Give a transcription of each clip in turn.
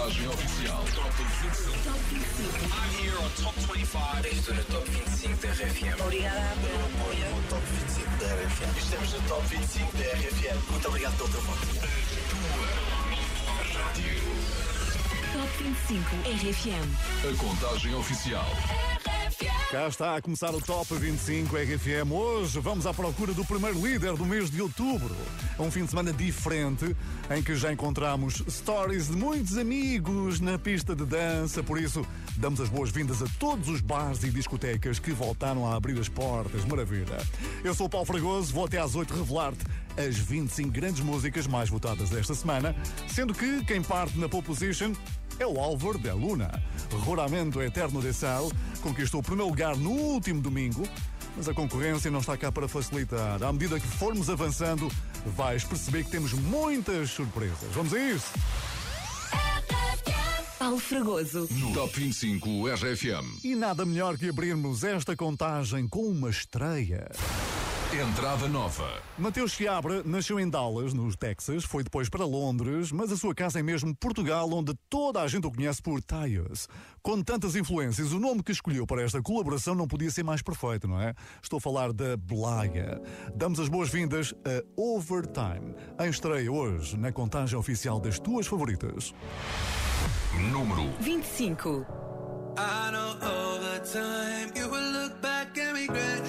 contagem oficial. Top 25. Top 25. I'm here on Top 25. Estou no Top 25 da RFM. Obrigada pelo apoio. No Top 25 da RFM. Estamos no Top 25 da RFM. Muito obrigado pelo teu voto. Top 25 RFM. A contagem oficial. Cá está a começar o Top 25 RFM. Hoje vamos à procura do primeiro líder do mês de outubro. É um fim de semana diferente em que já encontramos stories de muitos amigos na pista de dança. Por isso, damos as boas-vindas a todos os bares e discotecas que voltaram a abrir as portas. Maravilha. Eu sou o Paulo Fragoso, vou até às 8 revelar-te as 25 grandes músicas mais votadas desta semana, sendo que quem parte na pole position é o Álvaro de Luna. Roramento Eterno de Sal conquistou o primeiro lugar no último domingo, mas a concorrência não está cá para facilitar. À medida que formos avançando, vais perceber que temos muitas surpresas. Vamos a isso? Paulo Fragoso. No Top 25 RFM. E nada melhor que abrirmos esta contagem com uma estreia. Entrada nova. Mateus Chiabra nasceu em Dallas, no Texas, foi depois para Londres, mas a sua casa é mesmo Portugal, onde toda a gente o conhece por Tyus. Com tantas influências, o nome que escolheu para esta colaboração não podia ser mais perfeito, não é? Estou a falar da Blaia. Damos as boas-vindas a Overtime, em estreia hoje na contagem oficial das tuas favoritas. Número 25. I know over time you will look back and regret.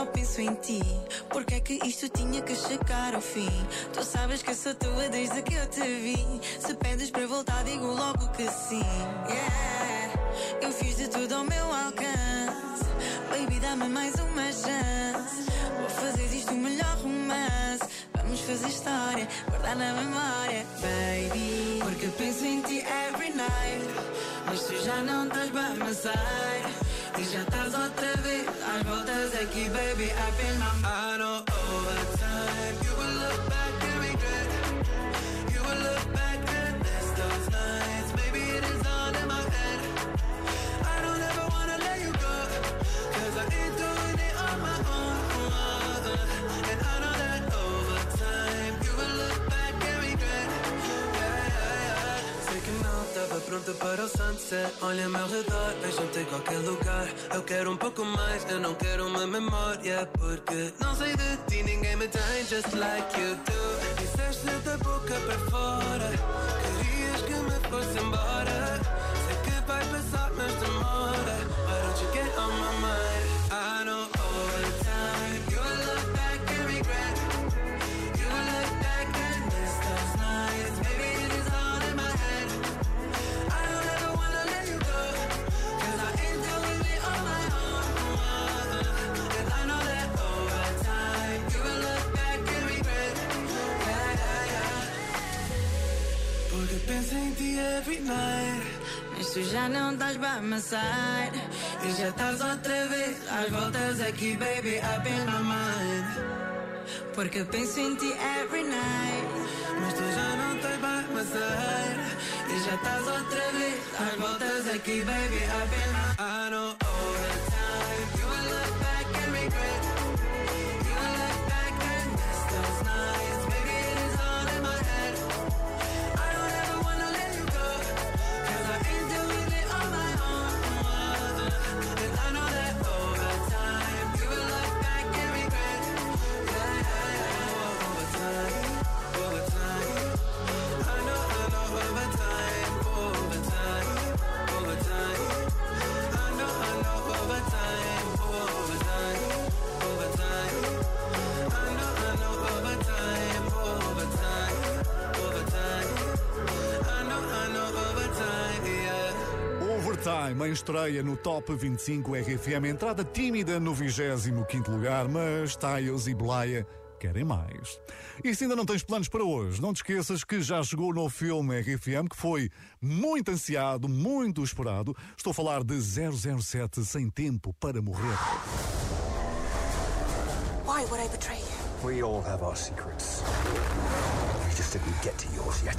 Só penso em ti, porque é que isto tinha que chegar ao fim? Tu sabes que sou tua desde que eu te vi. Se pedes para voltar, digo logo que sim. Yeah, eu fiz de tudo ao meu alcance. Baby, dá-me mais uma chance. Vou fazer disto o melhor romance. Vamos fazer história, guardar na memória, baby. Porque penso em ti every night. Mas tu já não estás by my side. E já estás vez às voltas aqui, baby. I've my I know over time you will look back and regret. You will look back and miss those nights. Maybe it is all in my head. I don't ever wanna let you go. Cause I ain't doing it on my own. And I know that pronta para o sunset. Olha meu redor, vejo-te em qualquer lugar. Eu quero um pouco mais, eu não quero uma memória. Porque não sei de ti, ninguém me tem just like you do. Disseste da boca para fora, querias que me fosse embora. Sei que vai passar, mas demora. Why don't you get on my mind? Penso em ti every night. Mas tu já não estás by my side. E já estás outra vez às voltas aqui, baby, up in my mind. Porque penso em ti every night. Mas tu já não estás by my side. E já estás outra vez às voltas aqui, baby, up in my I know Overtime em estreia no Top 25 RFM. Entrada tímida no 25 lugar, mas Tyus e Blaia querem mais. E se ainda não tens planos para hoje, não te esqueças que já chegou o novo filme RFM que foi muito ansiado, muito esperado. Estou a falar de 007 Sem Tempo para Morrer. Why would I betray you? We all have our secrets. You just didn't get to yours yet.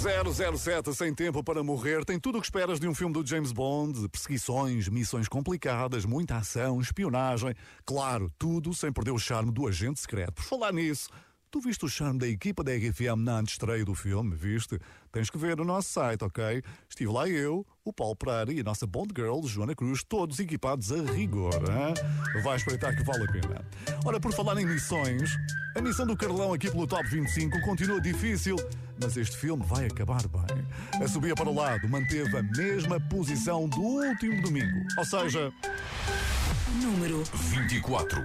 007 Sem Tempo para Morrer tem tudo o que esperas de um filme do James Bond, perseguições, missões complicadas, muita ação, espionagem. Claro, tudo sem perder o charme do agente secreto. Por falar nisso, tu viste o charme da equipa da RFM na antestreia do filme, viste? Tens que ver no nosso site, ok? Estive lá eu, o Paulo Pereira e a nossa Bond Girl, Joana Cruz, todos equipados a rigor. Hein? Vai espreitar que vale a pena. Ora, por falar em missões, a missão do Carlão aqui pelo Top 25 continua difícil, mas este filme vai acabar bem. A subir para o lado manteve a mesma posição do último domingo. Ou seja, Número 24.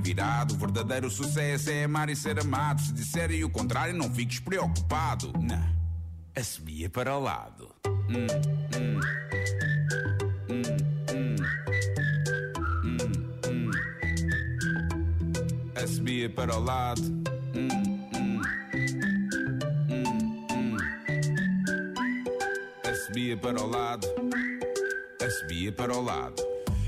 virado. O verdadeiro sucesso é amar e ser amado. Se disserem o contrário, não fiques preocupado. Não. A subia para o lado. Hum, hum. Hum. A subia para o lado. Hum, subia para o lado. A subia para o lado.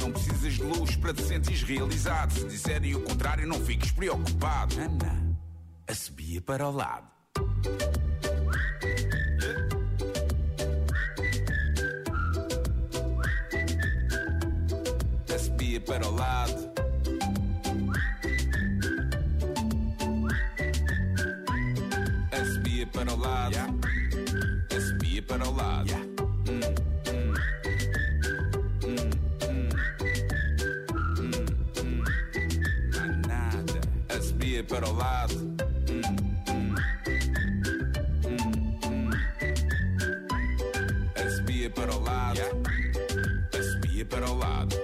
Não precisas de luz para te sentires realizado. Se disserem o contrário, não fiques preocupado. Ana, a subia para o lado. A subia para o lado. A subia para o lado. A subia para o lado. Hum. Hum, Para o lado. Para o lado. A subia para o lado.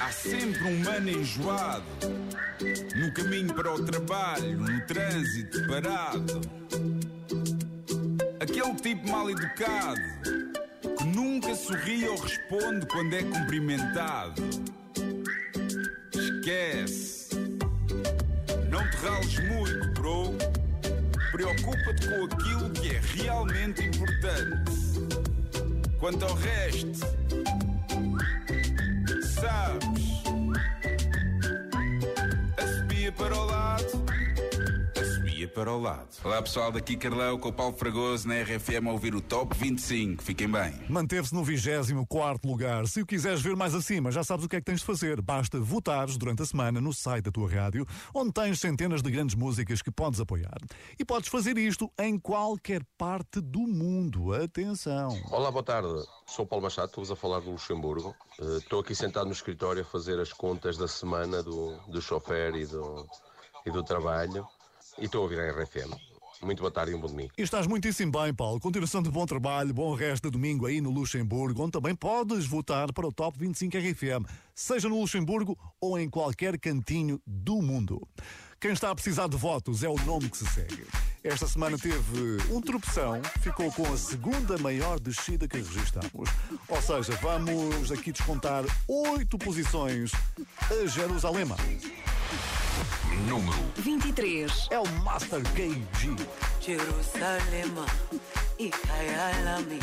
Há sempre um mano enjoado. No caminho para o trabalho, no trânsito parado. Aquele tipo mal educado que nunca sorri ou responde quando é cumprimentado. Esquece. Não te rales muito, bro. Preocupa-te com aquilo que é realmente importante. Quanto ao resto, sabes. A subia para o lado. Para o lado. Olá pessoal, daqui Carlão com o Paulo Fragoso na RFM a ouvir o Top 25. Fiquem bem. manteve-se no 24 lugar. Se o quiseres ver mais acima, já sabes o que é que tens de fazer. Basta votares durante a semana no site da tua rádio, onde tens centenas de grandes músicas que podes apoiar. E podes fazer isto em qualquer parte do mundo. Atenção! Olá, boa tarde. Sou Paulo Machado, estou-vos a falar do Luxemburgo. Eh, Estou aqui sentado no escritório a fazer as contas da semana do, do chofer e do, e do trabalho e estou a ouvir a RFM. Muito boa tarde e um bom domingo. E estás muitíssimo bem, Paulo. Continuação de bom trabalho, bom resto de domingo aí no Luxemburgo, onde também podes votar para o Top 25 RFM, seja no Luxemburgo ou em qualquer cantinho do mundo. Quem está a precisar de votos é o nome que se segue. Esta semana teve um tropeção, ficou com a segunda maior descida que registramos. Ou seja, vamos aqui descontar oito posições a Jerusalém. Número 23. É o Master KG. Jerusalema ikhayalami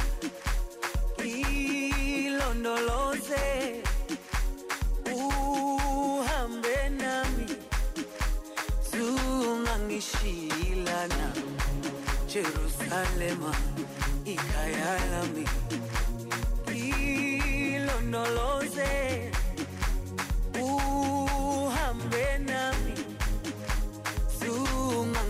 ilondoloze uhambe nami zungangishilana Jerusalema ikhayalami ilondoloze uhambe nami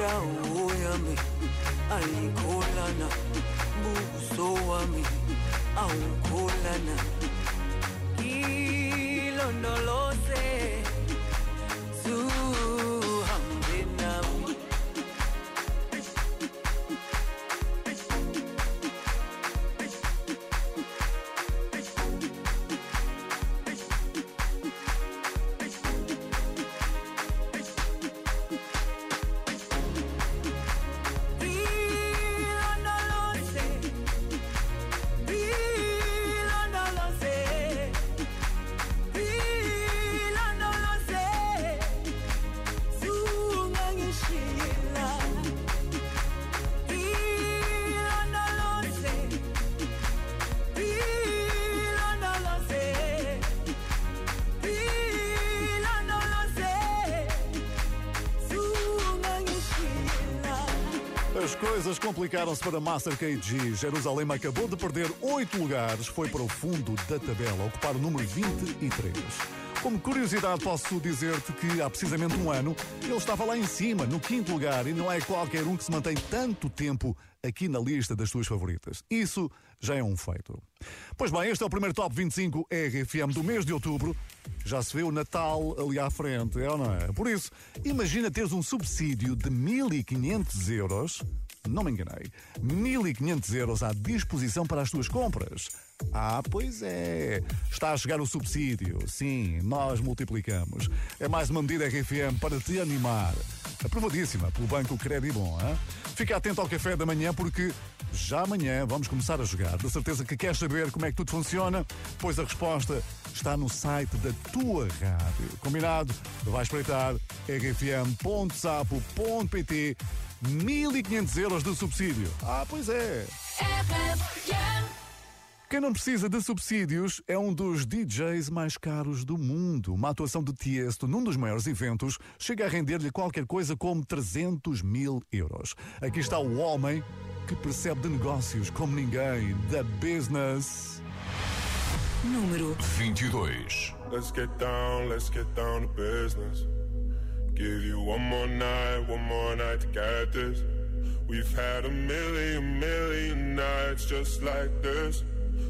dawo yami ayikholana buso wami awukholana As coisas complicaram-se para Master KG. Jerusalém acabou de perder oito lugares, foi para o fundo da tabela, ocupar o número 23. Como curiosidade, posso dizer-te que há precisamente um ano ele estava lá em cima, no quinto lugar, e não é qualquer um que se mantém tanto tempo aqui na lista das tuas favoritas. Isso já é um feito. Pois bem, este é o primeiro Top 25 RFM do mês de outubro. Já se vê o Natal ali à frente, é ou não é? Por isso, imagina teres um subsídio de 1.500 euros, não me enganei, 1.500 euros à disposição para as tuas compras. Ah, pois é. Está a chegar o subsídio. Sim, nós multiplicamos. É mais uma medida RFM para te animar. Aprovadíssima pelo Banco Credibon. Hein? Fica atento ao café da manhã porque já amanhã vamos começar a jogar. De certeza que queres saber como é que tudo funciona? Pois a resposta está no site da tua rádio. Combinado? Vai espreitar rfm.sapo.pt 1500 euros de subsídio. Ah, pois é. Quem não precisa de subsídios é um dos DJs mais caros do mundo. Uma atuação de Tiesto num dos maiores eventos chega a render-lhe qualquer coisa como 300 mil euros. Aqui está o homem que percebe de negócios como ninguém. Da business. Número 22. Let's get down, let's get down to business. Give you one more night, one more night to get this. We've had a million, million nights just like this.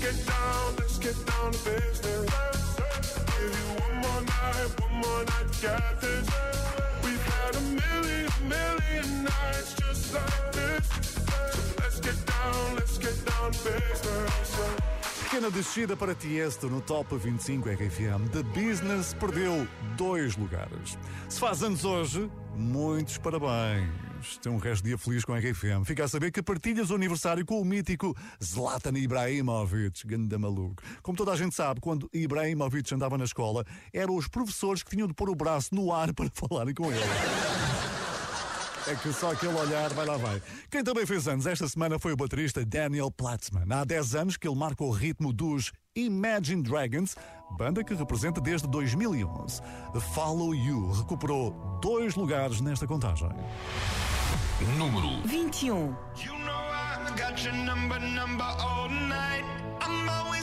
Get down, let's get down to business. Give you one more night, one more night get this. We've had a million, million nights just like this. So let's get down, let's get down to business. Pequena descida para Tiesto no Top 25 RFM. The Business perdeu dois lugares. Se faz anos hoje, muitos parabéns. Tem um resto de dia feliz com a RFM. Fica a saber que partilhas o aniversário com o mítico Zlatan Ibrahimovic, ganda maluco. Como toda a gente sabe, quando Ibrahimovic andava na escola, eram os professores que tinham de pôr o braço no ar para falarem com ele. É que só aquele olhar vai lá vai. Quem também fez anos esta semana foi o baterista Daniel Platzman. Há 10 anos que ele marca o ritmo dos Imagine Dragons, banda que representa desde 2011. Follow You recuperou dois lugares nesta contagem. Número 21. You know I got your number, number all night. I'm always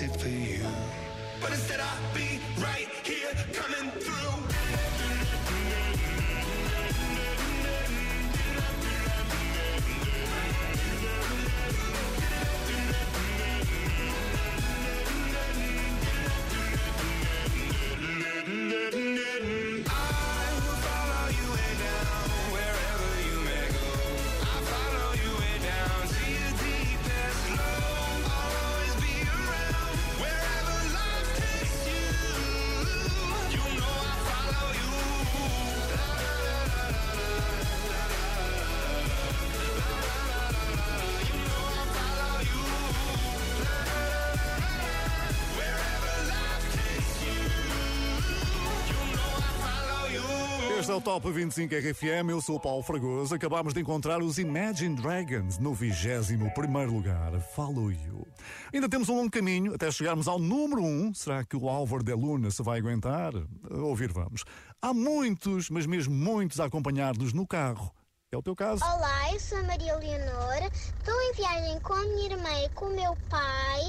wasted for you. But instead, Este é Top 25 RFM, eu sou o Paulo Fragoso. Acabámos de encontrar os Imagine Dragons no 21 lugar. Follow You. Ainda temos um longo caminho até chegarmos ao número 1. Será que o Álvaro de Luna se vai aguentar? A ouvir vamos. Há muitos, mas mesmo muitos a acompanhar-nos no carro. É o teu caso? Olá, eu sou a Maria Leonor. Estou em viagem com a minha irmã e com o meu pai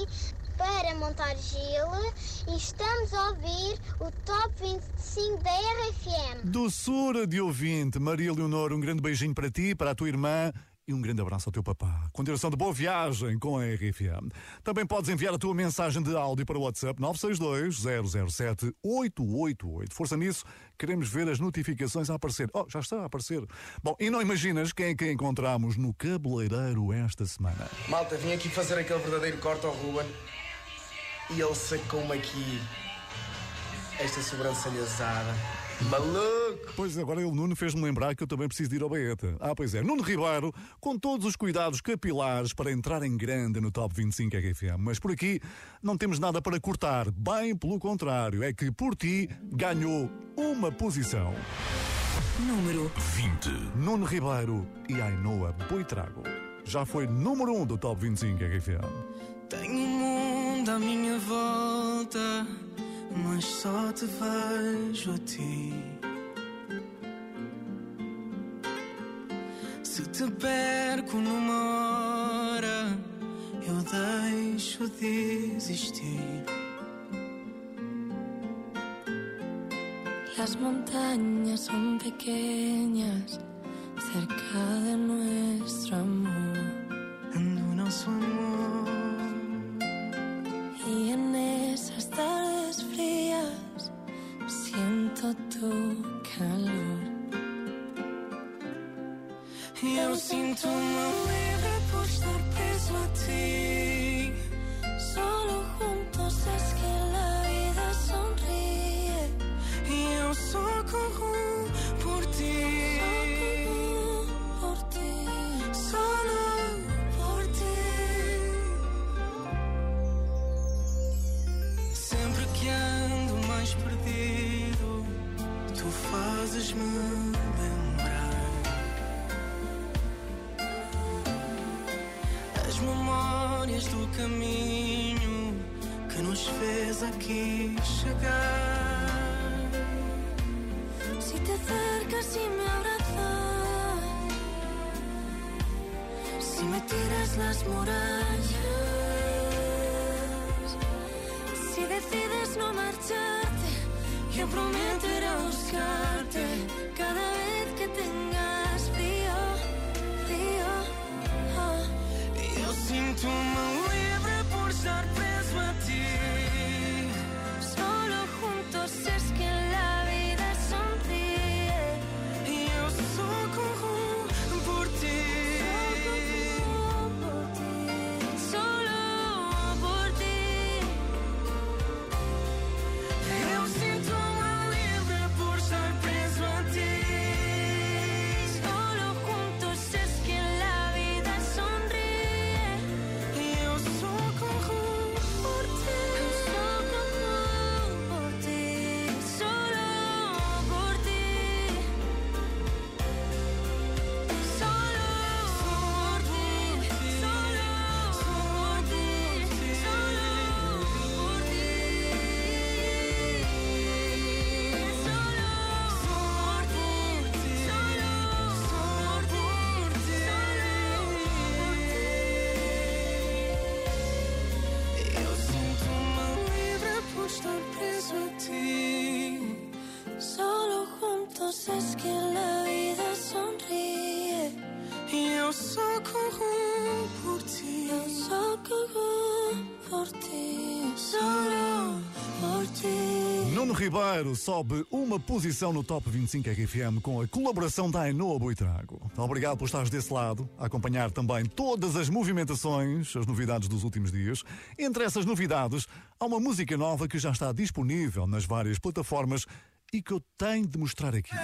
para montar gelo e estamos a ouvir o Top 25 da RFM. Doçura de ouvinte, Maria Leonor, um grande beijinho para ti, para a tua irmã e um grande abraço ao teu papá. Continuação de boa viagem com a RFM. Também podes enviar a tua mensagem de áudio para o WhatsApp 962-007-888. Força nisso, queremos ver as notificações a aparecer. Oh, já está a aparecer. Bom, e não imaginas quem é que encontramos no cabeleireiro esta semana? Malta, vim aqui fazer aquele verdadeiro corte ao Ruben e ele sacou-me aqui esta sobrancelha usada. Maluco! Pois agora ele, Nuno, fez-me lembrar que eu também preciso de ir ao Baeta. Ah, pois é. Nuno Ribeiro, com todos os cuidados capilares para entrar em grande no Top 25 RFM. Mas por aqui não temos nada para cortar. Bem pelo contrário, é que por ti ganhou uma posição. Número 20. Nuno Ribeiro e Ainoa Boitrago. Já foi número 1 um do Top 25 RFM. Tenho um mundo à minha volta, mas só te vejo a ti. Se te perco numa hora, eu deixo de existir. Las montañas son pequeñas cerca de nuestro amor. Ribeiro sobe uma posição no Top 25 RFM com a colaboração da Ainoa Boitrago. Obrigado por estares desse lado, a acompanhar também todas as movimentações, as novidades dos últimos dias. Entre essas novidades, há uma música nova que já está disponível nas várias plataformas e que eu tenho de mostrar aqui.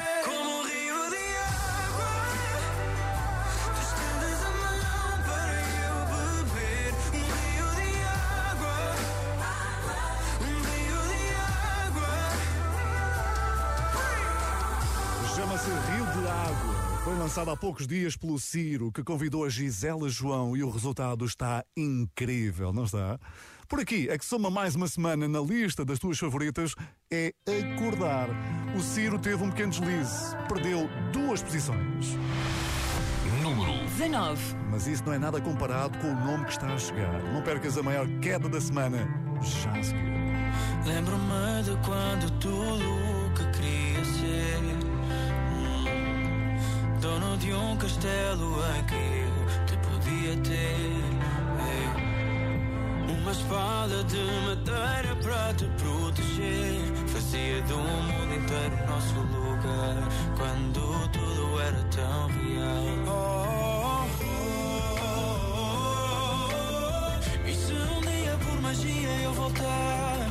Lançado há poucos dias pelo Ciro, que convidou a Gisela João e o resultado está incrível, não está? Por aqui é que soma mais uma semana na lista das tuas favoritas é Acordar. O Ciro teve um pequeno deslize, perdeu duas posições. Número 19. Mas isso não é nada comparado com o nome que está a chegar. Não percas a maior queda da semana, já a seguir. Lembro-me de quando tudo o que queria ser Dono de um castelo em que eu te podia ter Ei, Uma espada de madeira para te proteger. Fazia do mundo inteiro nosso lugar Quando tudo era tão real. Oh, oh, oh, oh. E se um dia por magia eu voltar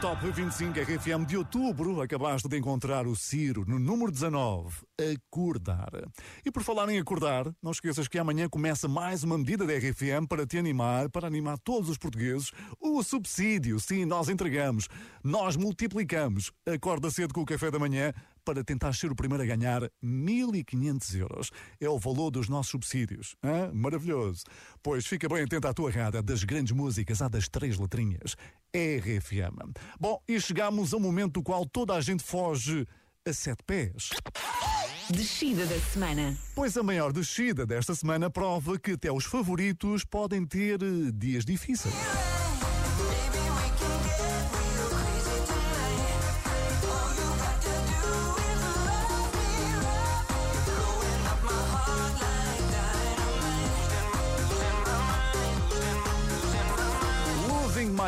Top 25 RFM de outubro. Acabaste de encontrar o Ciro no número 19, Acordar. E por falar em acordar, não esqueças que amanhã começa mais uma medida da RFM para te animar, para animar todos os portugueses. O subsídio, sim, nós entregamos, nós multiplicamos. Acorda cedo com o café da manhã para tentar ser o primeiro a ganhar 1.500 euros. É o valor dos nossos subsídios. Hã? Maravilhoso. Pois fica bem atento à tua rádio, das grandes músicas, à das três letrinhas. RFM. Bom, e chegamos ao momento do qual toda a gente foge a sete pés. Descida da semana. Pois a maior descida desta semana prova que até os favoritos podem ter eh, dias difíceis.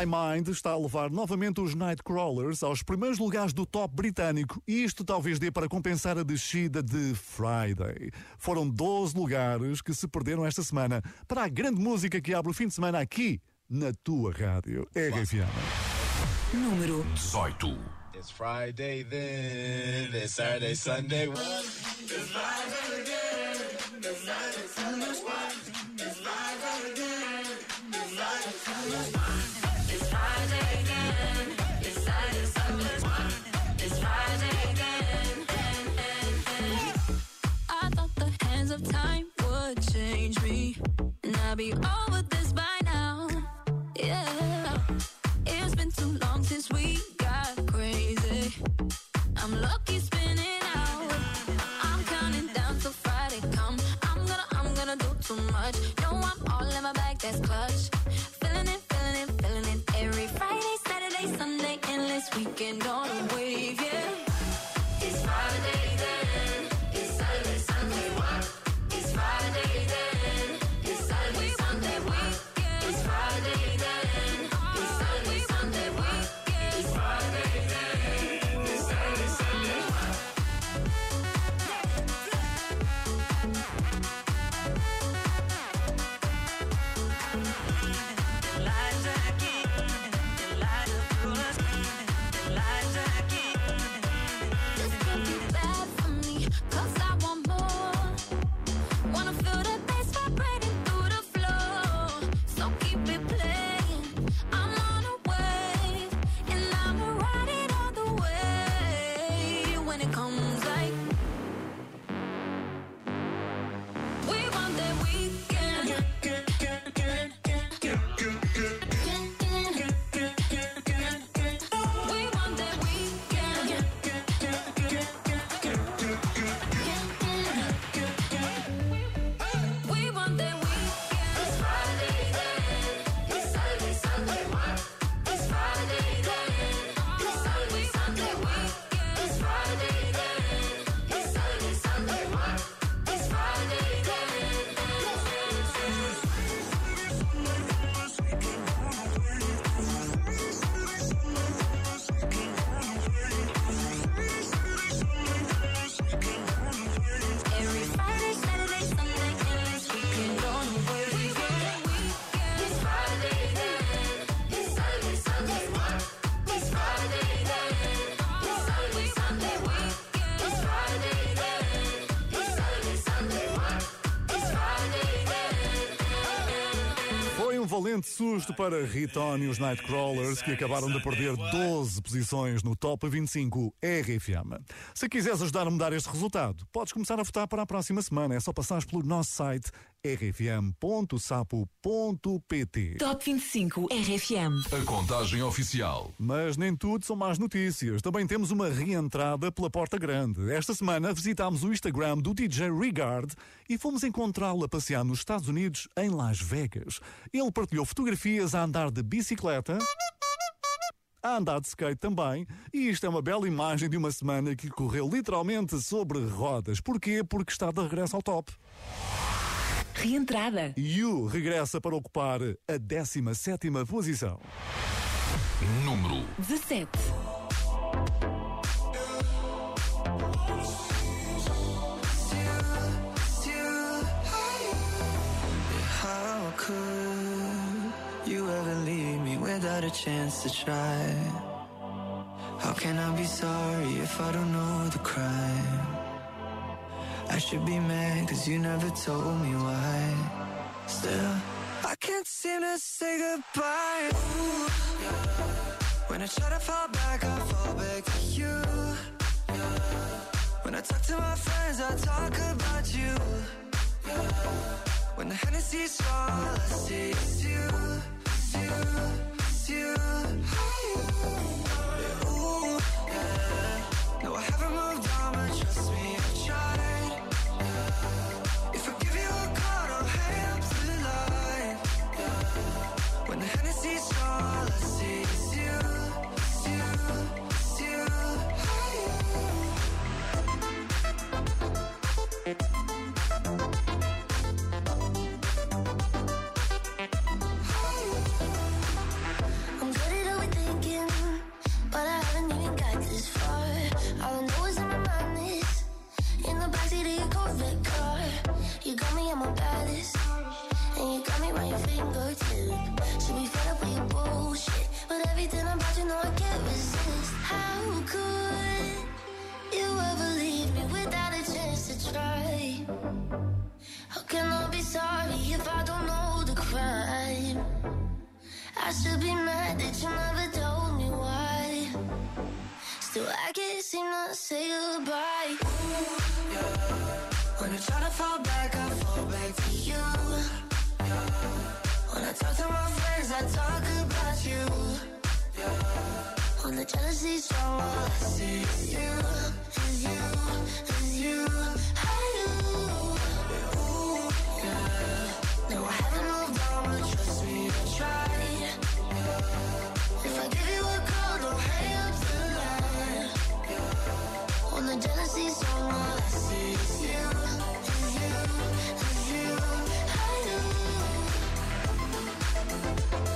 My Mind está a levar novamente os Nightcrawlers aos primeiros lugares do top britânico e isto talvez dê para compensar a descida de Friday. Foram 12 lugares que se perderam esta semana para a grande música que abre o fim de semana aqui na tua rádio RFM. Número 18. It's Friday then, it's Saturday, Sunday. I valente susto para Ritone e os Nightcrawlers, que acabaram de perder 12 posições no Top 25 RFM. Se quiseres ajudar a mudar este resultado, podes começar a votar para a próxima semana. É só passares pelo nosso site rfm.sapo.pt. Top 25 RFM. A contagem oficial. Mas nem tudo são más notícias. Também temos uma reentrada pela porta grande. Esta semana visitámos o Instagram do DJ Regard e fomos encontrá-lo a passear nos Estados Unidos, em Las Vegas. Ele partilhou fotografias a andar de bicicleta. A andar de skate também, e isto é uma bela imagem de uma semana que correu literalmente sobre rodas. Porquê? Porque está de regresso ao top. Reentrada. You regressa para ocupar a 17 posição. Número 17. How could you ever leave me without a chance to try? How can I be sorry if I don't know the crime? I should be mad cause you never told me why. Still, I can't seem to say goodbye. Ooh. When I try to fall back, I fall back to you. When I talk to my friends, I talk about you. When the Hennessy's all I see you, is you, is you. Ooh, yeah. No, I haven't moved on, but trust me, You got me at my baddest, but everything about know I can't resist. How could you ever leave me without a chance to try? How can I be sorry if I don't know the crime? I should be mad that you never told me why. Still, I can't seem to say goodbye. When I try to fall back, I fall back to you. When I talk to my friends, I talk about you. When the jealousy's strong, all I see is you, is you, is you. I know. No, I haven't moved on, trust me, I tried. If I give you a call, don't hang up the line. When the jealousy's strong, all I see is you, is you, is you. Thank you.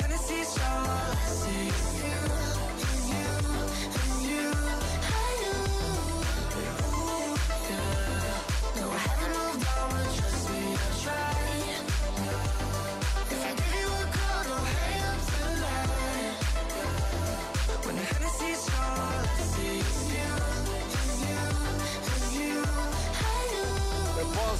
Hennessy's all I see you, is you, is you.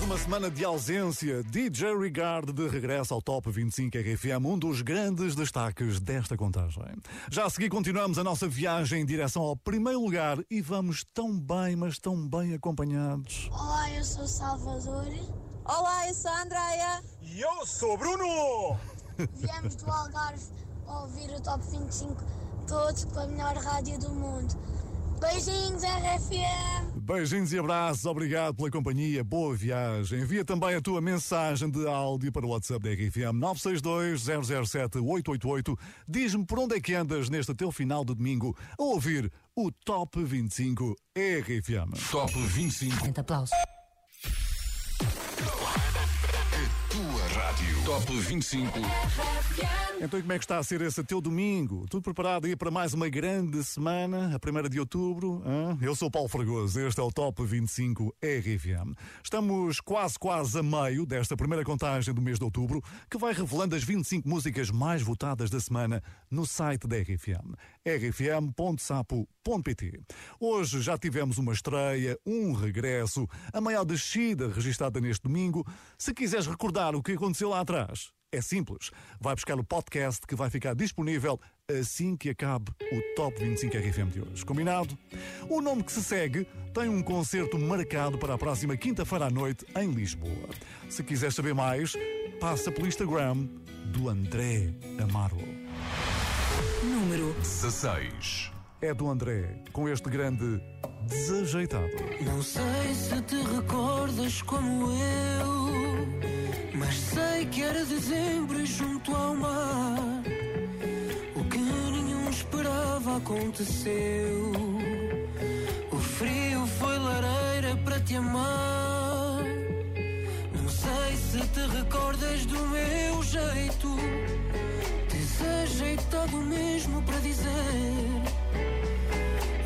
Uma semana de ausência, DJ Regard de regresso ao Top 25 RFM, um dos grandes destaques desta contagem. Já a seguir continuamos a nossa viagem em direção ao primeiro lugar e vamos tão bem, mas tão bem acompanhados. Olá, eu sou o Salvador. Olá, eu sou a Andreia. E eu sou Bruno! Viemos do Algarve ouvir o Top 25 todos com a melhor rádio do mundo. Beijinhos, RFM! Beijinhos e abraços, obrigado pela companhia, boa viagem. Envia também a tua mensagem de áudio para o WhatsApp da RFM 962-007-888. Diz-me por onde é que andas neste teu final de domingo a ouvir o Top 25 RFM. Top 25. Aplausos. Tua rádio. Top 25. Então, como é que está a ser esse teu domingo? Tudo preparado aí para mais uma grande semana, a primeira de outubro? hã? Eu sou Paulo Fragoso, este é o Top 25 RFM. Estamos quase, quase a meio desta primeira contagem do mês de outubro, que vai revelando as 25 músicas mais votadas da semana no site da RFM, rfm.sapo.pt. Hoje já tivemos uma estreia, um regresso, a maior descida registada neste domingo. Se quiseres recordar o que aconteceu lá atrás, é simples. Vai buscar o podcast que vai ficar disponível assim que acabe o Top 25 RFM de hoje. Combinado? O nome que se segue tem um concerto marcado para a próxima quinta-feira à noite em Lisboa. Se quiser saber mais, passa pelo Instagram do André Amaro. Número 16. É do André, com este grande desajeitado. Não sei se te recordas como eu, mas sei que era dezembro e junto ao mar. O que nenhum esperava aconteceu. O frio foi lareira para te amar. Não sei se te recordas do meu jeito, desajeitado mesmo para dizer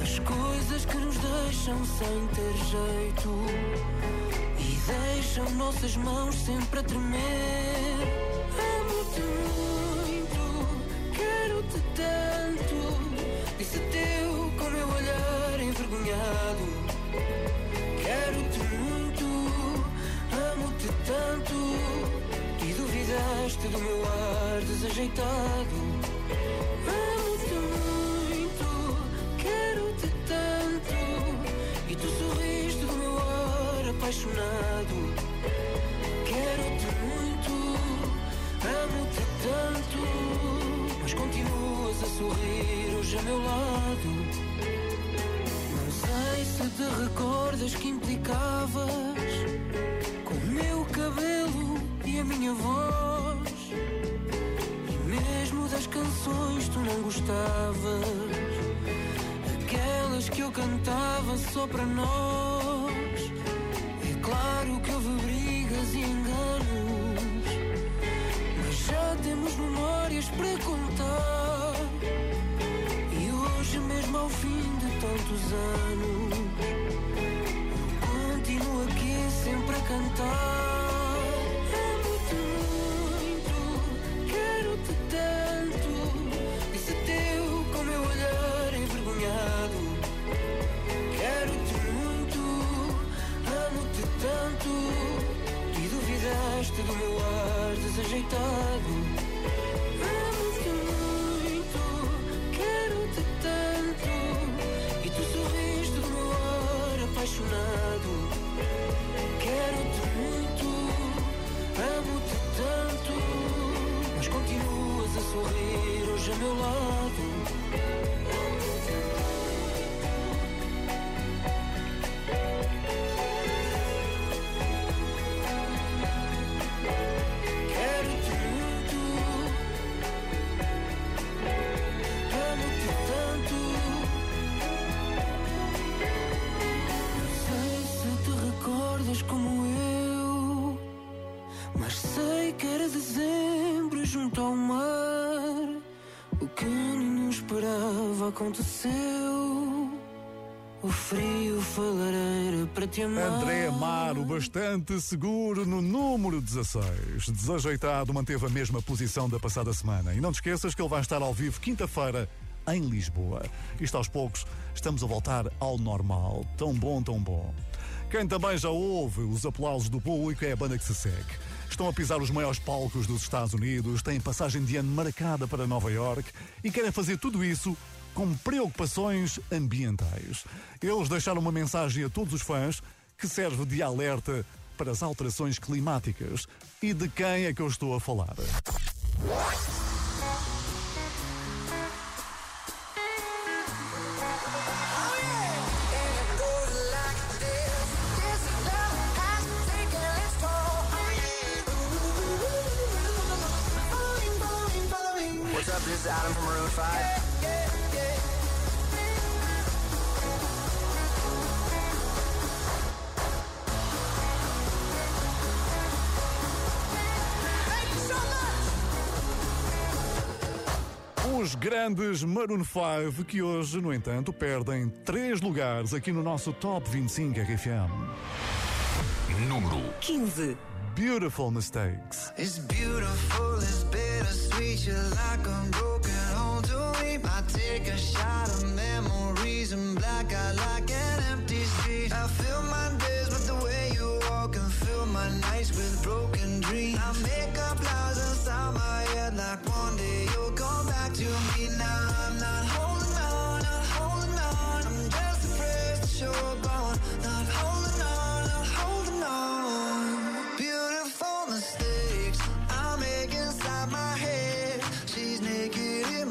as coisas que nos deixam sem ter jeito deixam nossas mãos sempre a tremer. Amo-te muito, quero-te tanto. Disse teu com meu olhar envergonhado. Quero-te muito, amo-te tanto. E duvidaste do meu ar desajeitado. Apaixonado. Quero-te muito, amo-te tanto. Mas continuas a sorrir hoje a meu lado. Não sei se te recordas que implicavas com o meu cabelo e a minha voz. E mesmo das canções tu não gostavas. Aquelas que eu cantava só para nós. Claro que houve brigas e enganos. Mas já temos memórias para contar. E hoje, mesmo ao fim de tantos anos, continuo aqui sempre a cantar. Tanto. E duvidaste do meu ar desajeitado. Amo-te muito, quero-te tanto. E tu sorriste do meu ar apaixonado. Quero-te muito, amo-te tanto. Mas continuas a sorrir hoje a meu lado. Aconteceu. O frio foi lareira para te amar. André Amaro, bastante seguro no número 16. Desajeitado, manteve a mesma posição da passada semana. E não te esqueças que ele vai estar ao vivo quinta-feira em Lisboa. Isto aos poucos, estamos a voltar ao normal. Tão bom, tão bom. Quem também já ouve os aplausos do público é a banda que se segue. Estão a pisar os maiores palcos dos Estados Unidos, têm passagem de ano marcada para Nova York e querem fazer tudo isso com preocupações ambientais. Eles deixaram uma mensagem a todos os fãs que serve de alerta para as alterações climáticas. E de quem é que eu estou a falar? Adam from 5. Os grandes Maroon 5 que hoje, no entanto, perdem três lugares aqui no nosso Top 25 RFM. Número 15. Beautiful Mistakes. It's beautiful, it's bittersweet. You're like a broken home to me. I take a shot of memories and black out like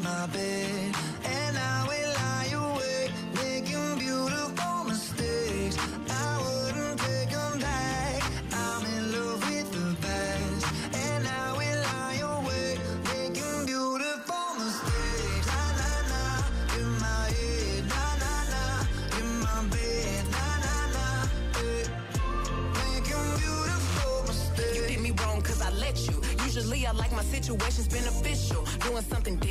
my bed, and I will lie awake, making beautiful mistakes. I wouldn't take 'em back. I'm in love with the past, and I will lie awake, making beautiful mistakes. Na na na, in my head, na na na, in my bed, na na na, eh. making beautiful mistakes. You did me wrong cause I let you. Usually I like my situations beneficial. Doing something different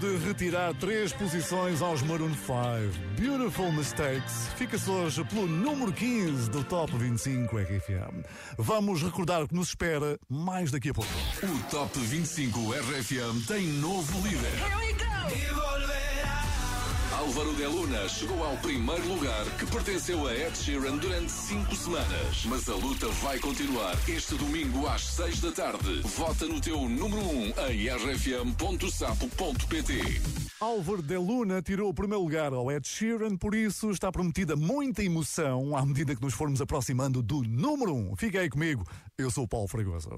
De retirar três posições aos Maroon 5. Beautiful Mistakes. Fica-se hoje pelo número 15 do Top 25 RFM. Vamos recordar que nos espera mais daqui a pouco. O Top 25 RFM tem novo líder. Álvaro de Luna chegou ao primeiro lugar que pertenceu a Ed Sheeran durante cinco semanas. Mas a luta vai continuar este domingo às seis da tarde. Vota no teu número 1 um em rfm.sapo.pt. Álvaro de Luna tirou o primeiro lugar ao Ed Sheeran, por isso está prometida muita emoção à medida que nos formos aproximando do número 1. Um. Aí comigo, eu sou o Paulo Fragoso.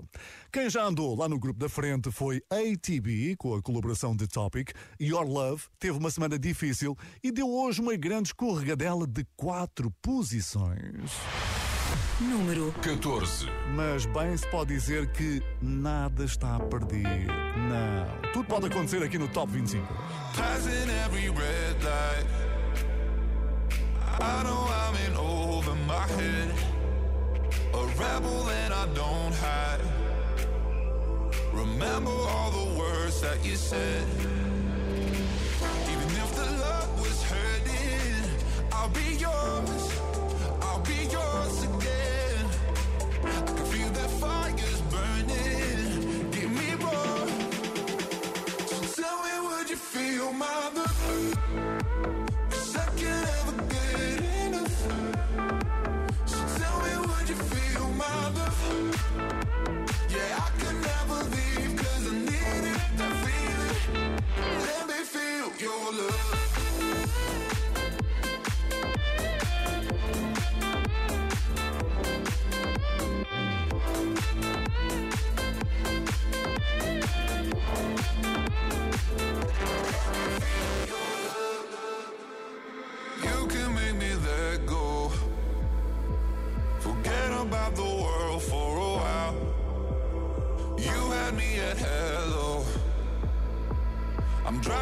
Quem já andou lá no grupo da frente foi ATB, com a colaboração de Topic, Your Love teve uma semana difícil e deu hoje uma grande escorregadela de quatro posições. Número 14. Mas bem se pode dizer que nada está a perder. Não. Tudo pode acontecer aqui no Top 25. Passing every red light. I know I'm in over my head. A rebel and I don't hide. Remember all the words that you said.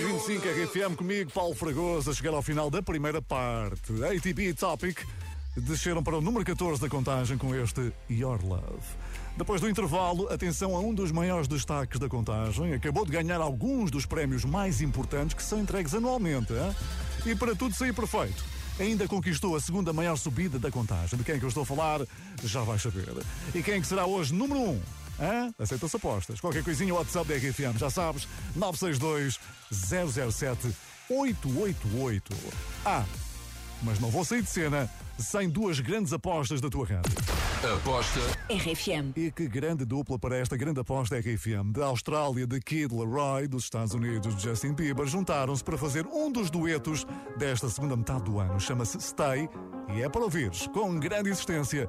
Your 25 RFM comigo, Paulo Fragoso, a chegar ao final da primeira parte. ATB Topic desceram para o número 14 da contagem com este Your Love. Depois do intervalo, atenção a um dos maiores destaques da contagem. Acabou de ganhar alguns dos prémios mais importantes que são entregues anualmente. hein? E para tudo sair perfeito, ainda conquistou a segunda maior subida da contagem. De quem é que eu estou a falar, já vais saber. E quem é que será hoje número 1? Um? Hã? Aceita-se apostas. Qualquer coisinha, o WhatsApp da RFM, já sabes, 962 007 888. Ah, mas não vou sair de cena sem duas grandes apostas da tua rádio. Aposta RFM. E que grande dupla para esta grande aposta RFM. Da Austrália, de Kid Laroi, dos Estados Unidos, de Justin Bieber, juntaram-se para fazer um dos duetos desta segunda metade do ano. Chama-se Stay e é para ouvires com grande insistência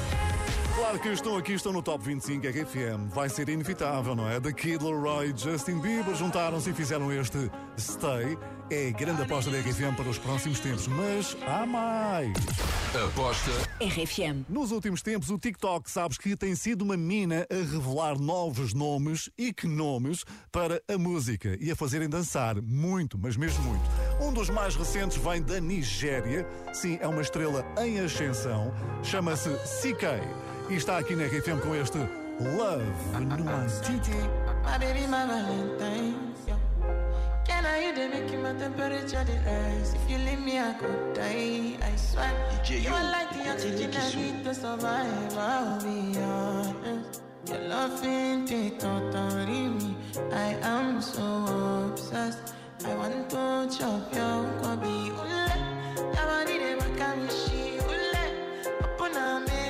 Claro que estão aqui, estão no Top 25 RFM. Vai ser inevitável, não é? The Kid Laroi e Justin Bieber juntaram-se e fizeram este Stay. É a grande aposta da RFM para os próximos tempos. Mas há mais! Aposta RFM. Nos últimos tempos, o TikTok sabes que tem sido uma mina a revelar novos nomes e que nomes para a música e a fazerem dançar muito, mas mesmo muito. Um dos mais recentes vem da Nigéria. Sim, é uma estrela em ascensão. Chama-se CK e está aqui na RFM com este Love Nuantiti. My baby, my Valentine. yo. Can I you they make my temperature the rise? If you leave me, I could die. I swear. DJ, you yo, are like the oxygen I need to survive. I'll be honest. Your love ain't it totally me. I am so obsessed. I want to chop your kwabi. Ule, make me she. Ule, open up make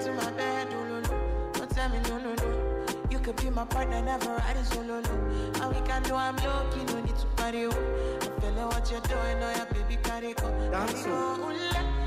to my bed. Don't tell me no, no, no. You could be my partner, never riding solo, no. And we can do, I'm lucky, no need to party, oh. I'm feeling what you're doing, oh, yeah, baby, carry go. Dance, oh. Yeah,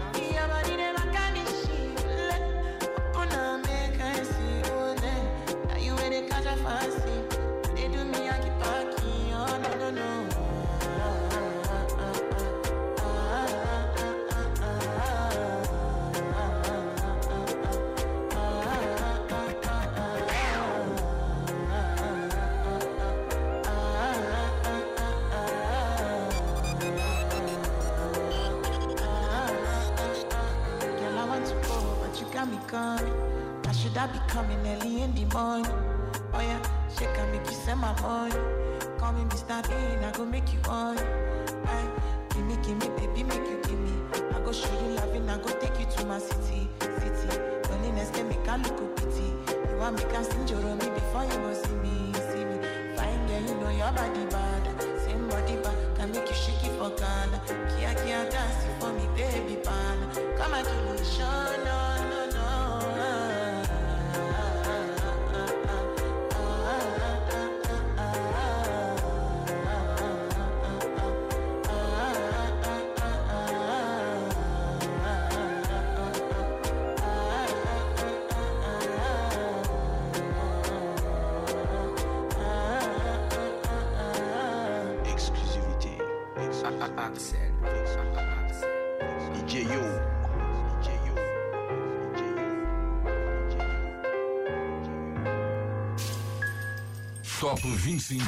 I be coming early in the morning? Oh yeah, shake and make you send my money. Call me Mr. Bean, I go make you on. Aye, give me, give me, baby, make you give me. I go show you loving, I go take you to my city, city. Loneliness can make I look a pity. You want me can sing your me before you go see me, see me. Fine girl, you know your body bad. Same body bad, can make you shake it for Ghana. Kia kia dance for me, baby pan. Come and give me show, Axel. DJ Yo. Top 25